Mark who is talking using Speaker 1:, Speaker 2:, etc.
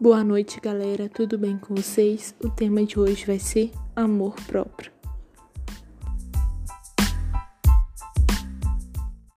Speaker 1: Boa noite, galera. Tudo bem com vocês? O tema de hoje vai ser amor próprio.